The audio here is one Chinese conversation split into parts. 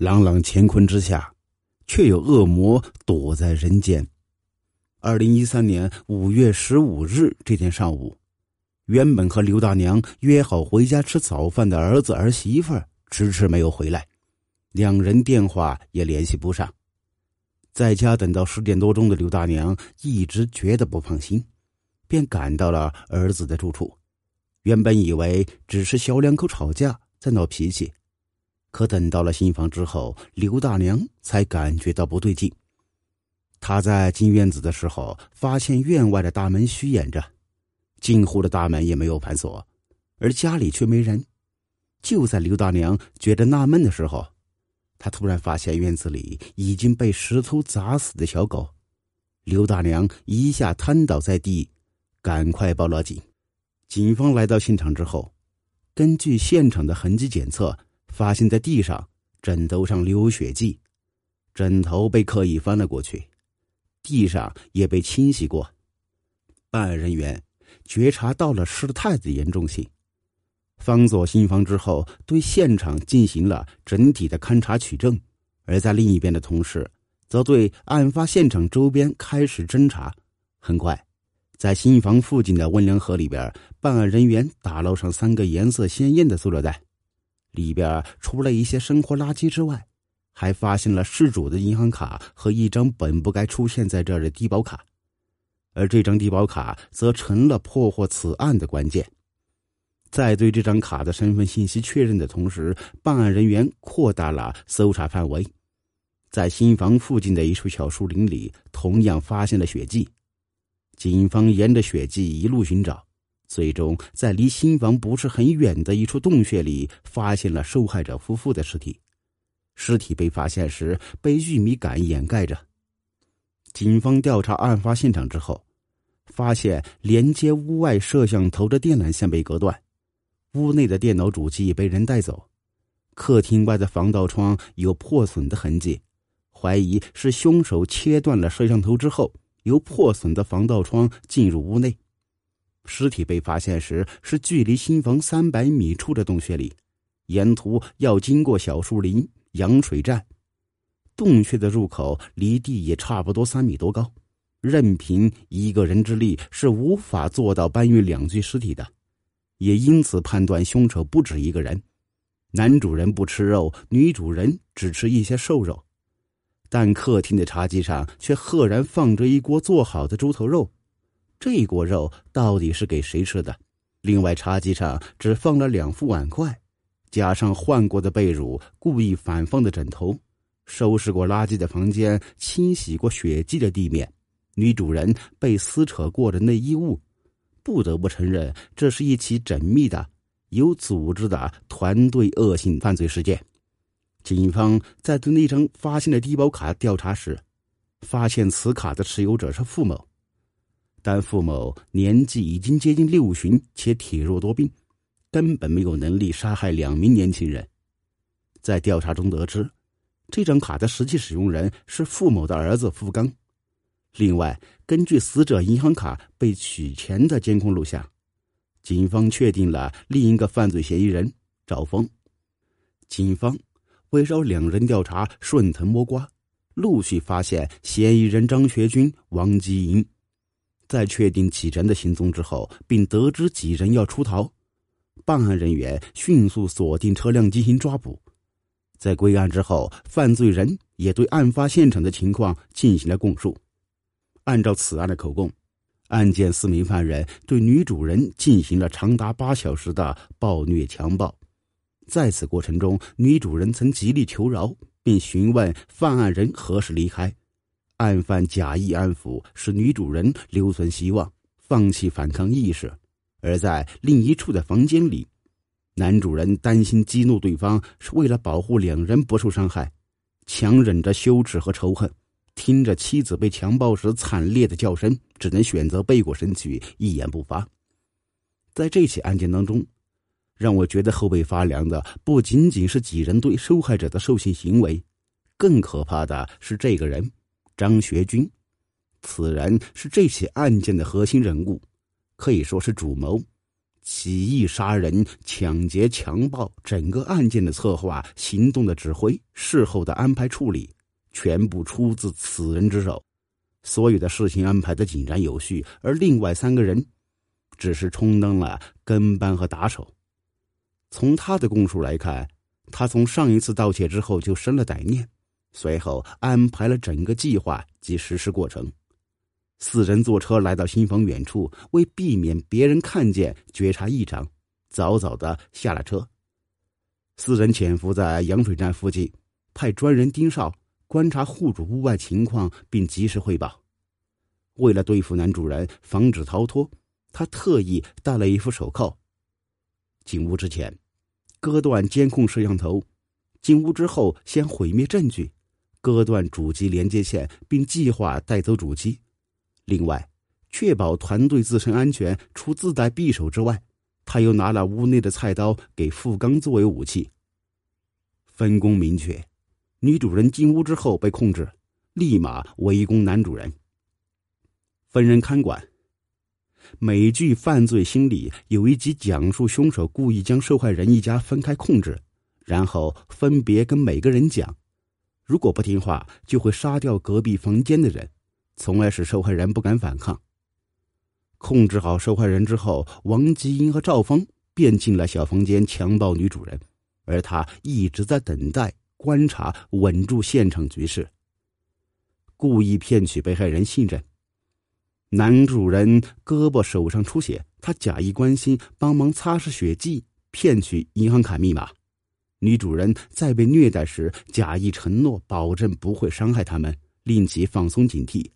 朗朗乾坤之下，却有恶魔躲在人间。二零一三年五月十五日这天上午，原本和刘大娘约好回家吃早饭的儿子儿媳妇迟迟没有回来，两人电话也联系不上。在家等到十点多钟的刘大娘一直觉得不放心，便赶到了儿子的住处。原本以为只是小两口吵架在闹脾气，可等到了新房之后，刘大娘才感觉到不对劲。她在进院子的时候，发现院外的大门虚掩着，进户的大门也没有反锁，而家里却没人。就在刘大娘觉得纳闷的时候，她突然发现院子里已经被石头砸死的小狗。刘大娘一下瘫倒在地，赶快报了警。警方来到现场之后，根据现场的痕迹检测，发现在地上枕头上留有血迹，枕头被刻意翻了过去，地上也被清洗过。办案人员觉察到了事态的严重性，方左新房之后，对现场进行了整体的勘查取证；而在另一边的同事，则对案发现场周边开始侦查。很快。在新房附近的温良河里边，办案人员打捞上三个颜色鲜艳的塑料袋，里边除了一些生活垃圾之外，还发现了失主的银行卡和一张本不该出现在这儿的低保卡，而这张低保卡则成了破获此案的关键。在对这张卡的身份信息确认的同时，办案人员扩大了搜查范围，在新房附近的一处小树林里，同样发现了血迹。警方沿着血迹一路寻找，最终在离新房不是很远的一处洞穴里发现了受害者夫妇的尸体。尸体被发现时被玉米杆掩盖着。警方调查案发现场之后，发现连接屋外摄像头的电缆线被割断，屋内的电脑主机被人带走，客厅外的防盗窗有破损的痕迹，怀疑是凶手切断了摄像头之后。由破损的防盗窗进入屋内，尸体被发现时是距离新房三百米处的洞穴里，沿途要经过小树林、羊水站。洞穴的入口离地也差不多三米多高，任凭一个人之力是无法做到搬运两具尸体的，也因此判断凶手不止一个人。男主人不吃肉，女主人只吃一些瘦肉。但客厅的茶几上却赫然放着一锅做好的猪头肉，这锅肉到底是给谁吃的？另外，茶几上只放了两副碗筷，加上换过的被褥、故意反放的枕头、收拾过垃圾的房间、清洗过血迹的地面、女主人被撕扯过的内衣物，不得不承认，这是一起缜密的、有组织的团队恶性犯罪事件。警方在对那张发现的低保卡调查时，发现此卡的持有者是付某，但付某年纪已经接近六旬，且体弱多病，根本没有能力杀害两名年轻人。在调查中得知，这张卡的实际使用人是付某的儿子付刚。另外，根据死者银行卡被取钱的监控录像，警方确定了另一个犯罪嫌疑人赵峰。警方。围绕两人调查，顺藤摸瓜，陆续发现嫌疑人张学军、王吉银。在确定几人的行踪之后，并得知几人要出逃，办案人员迅速锁定车辆进行抓捕。在归案之后，犯罪人也对案发现场的情况进行了供述。按照此案的口供，案件四名犯人对女主人进行了长达八小时的暴虐强暴。在此过程中，女主人曾极力求饶，并询问犯案人何时离开。案犯假意安抚，使女主人留存希望，放弃反抗意识。而在另一处的房间里，男主人担心激怒对方，是为了保护两人不受伤害，强忍着羞耻和仇恨，听着妻子被强暴时惨烈的叫声，只能选择背过身去，一言不发。在这起案件当中。让我觉得后背发凉的不仅仅是几人对受害者的兽性行为，更可怕的是这个人张学军。此人是这起案件的核心人物，可以说是主谋。起义杀人、抢劫、强暴，整个案件的策划、行动的指挥、事后的安排处理，全部出自此人之手。所有的事情安排的井然有序，而另外三个人只是充当了跟班和打手。从他的供述来看，他从上一次盗窃之后就生了歹念，随后安排了整个计划及实施过程。四人坐车来到新房远处，为避免别人看见觉察异常，早早的下了车。四人潜伏在羊水站附近，派专人盯梢。观察户主屋外情况，并及时汇报。为了对付男主人，防止逃脱，他特意戴了一副手铐。进屋之前，割断监控摄像头；进屋之后，先毁灭证据，割断主机连接线，并计划带走主机。另外，确保团队自身安全，除自带匕首之外，他又拿了屋内的菜刀给付刚作为武器。分工明确。女主人进屋之后被控制，立马围攻男主人。分人看管。美剧《犯罪心理》有一集讲述凶手故意将受害人一家分开控制，然后分别跟每个人讲，如果不听话就会杀掉隔壁房间的人，从而使受害人不敢反抗。控制好受害人之后，王吉英和赵峰便进了小房间强暴女主人，而他一直在等待。观察，稳住现场局势。故意骗取被害人信任。男主人胳膊手上出血，他假意关心，帮忙擦拭血迹，骗取银行卡密码。女主人在被虐待时，假意承诺保证不会伤害他们，令其放松警惕。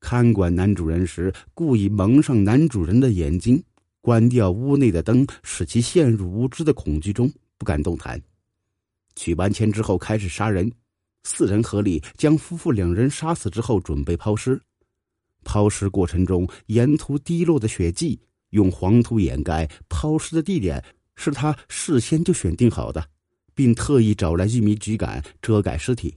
看管男主人时，故意蒙上男主人的眼睛，关掉屋内的灯，使其陷入无知的恐惧中，不敢动弹。取完钱之后开始杀人，四人合力将夫妇两人杀死之后准备抛尸。抛尸过程中，沿途滴落的血迹用黄土掩盖。抛尸的地点是他事先就选定好的，并特意找来玉米秸秆遮盖尸体。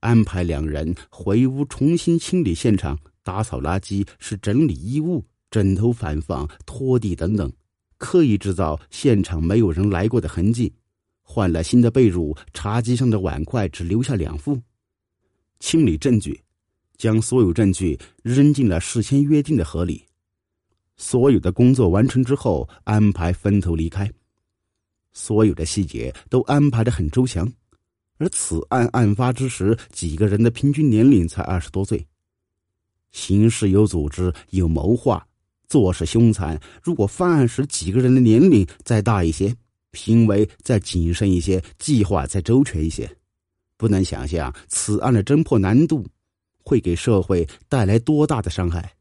安排两人回屋重新清理现场，打扫垃圾，是整理衣物、枕头反放、拖地等等，刻意制造现场没有人来过的痕迹。换了新的被褥，茶几上的碗筷只留下两副。清理证据，将所有证据扔进了事先约定的河里。所有的工作完成之后，安排分头离开。所有的细节都安排的很周详。而此案案发之时，几个人的平均年龄才二十多岁。行事有组织，有谋划，做事凶残。如果犯案时几个人的年龄再大一些。行为再谨慎一些，计划再周全一些，不难想象此案的侦破难度会给社会带来多大的伤害。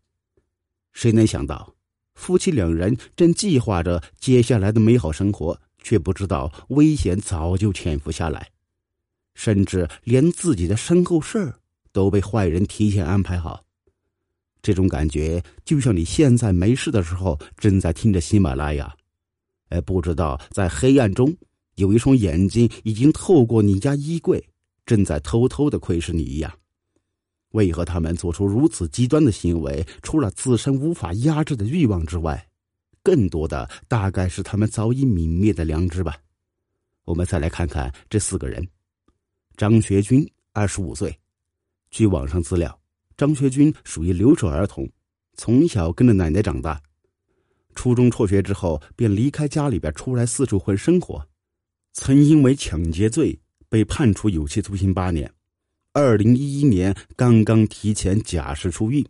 谁能想到，夫妻两人正计划着接下来的美好生活，却不知道危险早就潜伏下来，甚至连自己的身后事都被坏人提前安排好。这种感觉就像你现在没事的时候，正在听着喜马拉雅。而不知道，在黑暗中，有一双眼睛已经透过你家衣柜，正在偷偷的窥视你一样。为何他们做出如此极端的行为？除了自身无法压制的欲望之外，更多的大概是他们早已泯灭的良知吧。我们再来看看这四个人：张学军，二十五岁。据网上资料，张学军属于留守儿童，从小跟着奶奶长大。初中辍学之后，便离开家里边出来四处混生活，曾因为抢劫罪被判处有期徒刑八年。二零一一年刚刚提前假释出狱，